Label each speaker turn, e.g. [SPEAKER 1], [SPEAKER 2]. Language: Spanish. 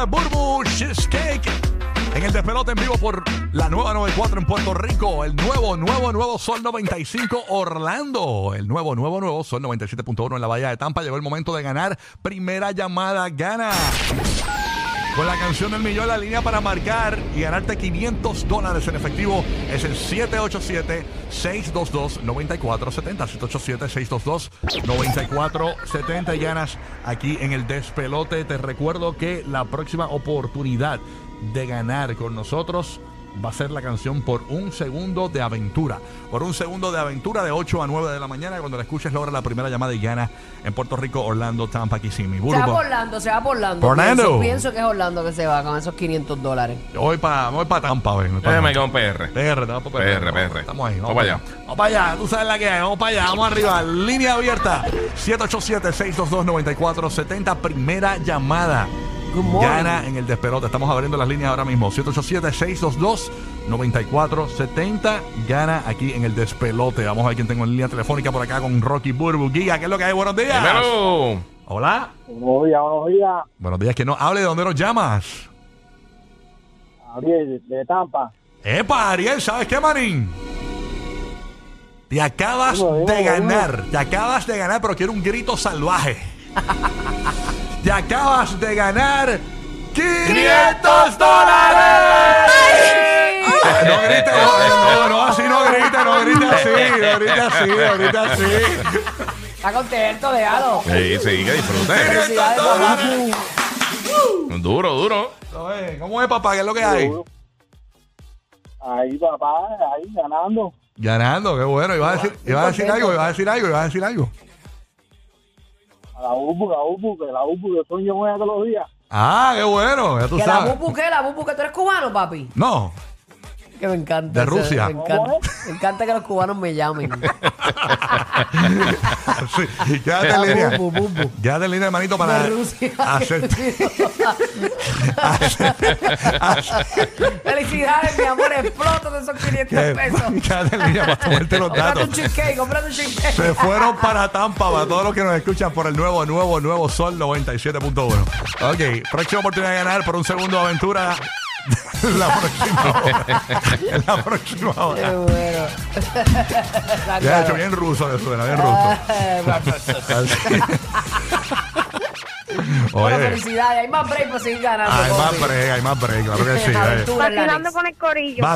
[SPEAKER 1] de Burbu Cheesecake. En el despelote en vivo por la nueva 94 en Puerto Rico. El nuevo, nuevo, nuevo Sol 95 Orlando. El nuevo, nuevo, nuevo Sol 97.1 en la Bahía de Tampa. Llegó el momento de ganar. Primera llamada, gana. Con la canción del millón, la línea para marcar y ganarte 500 dólares en efectivo es el 787-622-9470. 787-622-9470 y ganas aquí en el despelote. Te recuerdo que la próxima oportunidad de ganar con nosotros va a ser la canción por un segundo de aventura. Por un segundo de aventura de 8 a 9 de la mañana. Cuando la escuches, logra la primera llamada y gana en Puerto Rico, Orlando, Tampa, Kissimmee.
[SPEAKER 2] Se va por Orlando, se va por Orlando.
[SPEAKER 1] Orlando.
[SPEAKER 2] Pienso, pienso que es Orlando que se va con esos 500 dólares.
[SPEAKER 1] Yo voy para voy pa Tampa, ven. voy pa
[SPEAKER 3] con PR.
[SPEAKER 1] PR,
[SPEAKER 3] PR, PR.
[SPEAKER 1] Estamos ahí.
[SPEAKER 3] Vamos para allá.
[SPEAKER 1] Vamos para allá. Tú sabes la que hay. Vamos para allá. Vamos arriba. Línea abierta. 787-622-9470. Primera llamada. Gana en el despelote. Estamos abriendo las líneas ahora mismo. 787-622-9470. Gana aquí en el despelote. Vamos a ver quién tengo en línea telefónica por acá con Rocky Burbu. Guía, ¿qué es lo que hay? Buenos días.
[SPEAKER 3] Dímelo.
[SPEAKER 1] Hola.
[SPEAKER 4] Buenos días, buenos días.
[SPEAKER 1] Buenos días. Que no hable de dónde nos llamas.
[SPEAKER 4] Ariel, de Tampa.
[SPEAKER 1] Epa, Ariel, ¿sabes qué, manín? Te acabas
[SPEAKER 4] Dime, dime,
[SPEAKER 1] de
[SPEAKER 4] dime.
[SPEAKER 1] ganar. Te acabas de ganar, pero quiero un grito salvaje. Te acabas de ganar 500 dólares. No grites, no, no, no, así no grites, no grites así, no grites así, no grites así.
[SPEAKER 2] Está contento, déjalo.
[SPEAKER 3] Sí, sí, que disfrute.
[SPEAKER 2] Felicidades, papá.
[SPEAKER 3] Duro, duro.
[SPEAKER 1] Oye, ¿Cómo es, papá? ¿Qué es lo que hay?
[SPEAKER 4] Ahí, papá, ahí ganando.
[SPEAKER 1] Ganando, qué bueno. Ibas a decir, ibas a decir algo, ibas a decir algo, ibas a decir algo.
[SPEAKER 4] A la UPU, la UPU, que la UPU, que sueño buena todos los días.
[SPEAKER 1] Ah, qué bueno, ya tú
[SPEAKER 2] Que la
[SPEAKER 1] sabes.
[SPEAKER 2] bubu, ¿qué? La bubu, que tú eres cubano, papi.
[SPEAKER 1] No,
[SPEAKER 2] Que me encanta.
[SPEAKER 1] De
[SPEAKER 2] eso,
[SPEAKER 1] Rusia.
[SPEAKER 2] Me encanta, me encanta que los cubanos me llamen.
[SPEAKER 1] sí, quédate en línea.
[SPEAKER 2] bubu, bubu.
[SPEAKER 1] Quédate en línea, hermanito, para hacer,
[SPEAKER 2] Felicidades, mi amor. Explota de esos 500 pesos.
[SPEAKER 1] Quédate en línea para tomarte los datos.
[SPEAKER 2] un cheesecake, cómprate un cheesecake.
[SPEAKER 1] Se fueron para Tampa, para todos los que nos escuchan por el nuevo, nuevo, nuevo Sol 97.1. Ok, próxima oportunidad de ganar por un segundo de aventura. la próxima hora. La próxima
[SPEAKER 2] Qué
[SPEAKER 1] hora.
[SPEAKER 2] bueno.
[SPEAKER 1] Ya he hecho bien ruso eso, suena bien ruso.
[SPEAKER 2] Bueno,
[SPEAKER 1] Oye,
[SPEAKER 2] felicidades. Hay más break para seguir ganando.
[SPEAKER 1] hay más break, hay más break, claro que sí.
[SPEAKER 2] Next.
[SPEAKER 5] con el corillo.
[SPEAKER 1] Va